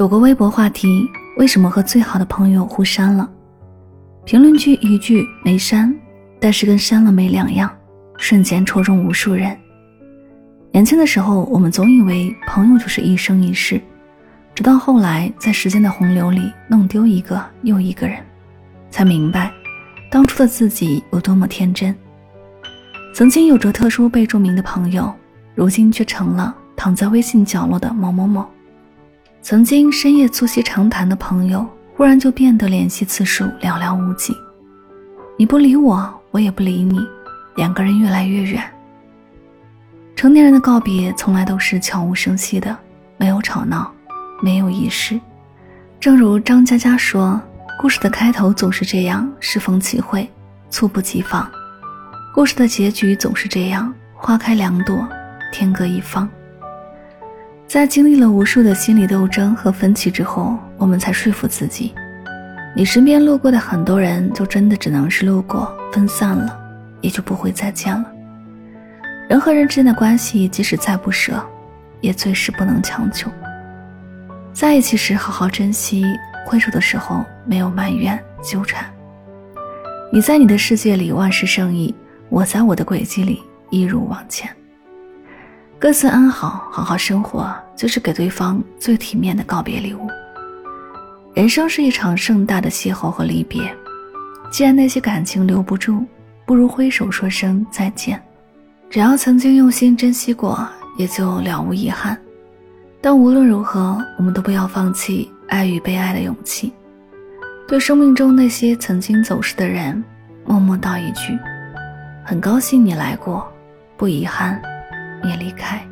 有个微博话题：为什么和最好的朋友互删了？评论区一句没删，但是跟删了没两样，瞬间戳中无数人。年轻的时候，我们总以为朋友就是一生一世，直到后来在时间的洪流里弄丢一个又一个人，才明白当初的自己有多么天真。曾经有着特殊被注名的朋友，如今却成了躺在微信角落的某某某。曾经深夜促膝长谈的朋友，忽然就变得联系次数寥寥无几。你不理我，我也不理你，两个人越来越远。成年人的告别从来都是悄无声息的，没有吵闹，没有仪式。正如张嘉佳说：“故事的开头总是这样，适逢其会，猝不及防；故事的结局总是这样，花开两朵，天各一方。”在经历了无数的心理斗争和分歧之后，我们才说服自己：你身边路过的很多人，就真的只能是路过，分散了，也就不会再见了。人和人之间的关系，即使再不舍，也最是不能强求。在一起时好好珍惜，挥手的时候没有埋怨纠缠。你在你的世界里万事胜意，我在我的轨迹里一如往前。各自安好，好好生活，就是给对方最体面的告别礼物。人生是一场盛大的邂逅和离别，既然那些感情留不住，不如挥手说声再见。只要曾经用心珍惜过，也就了无遗憾。但无论如何，我们都不要放弃爱与被爱的勇气。对生命中那些曾经走失的人，默默道一句：很高兴你来过，不遗憾。你离开。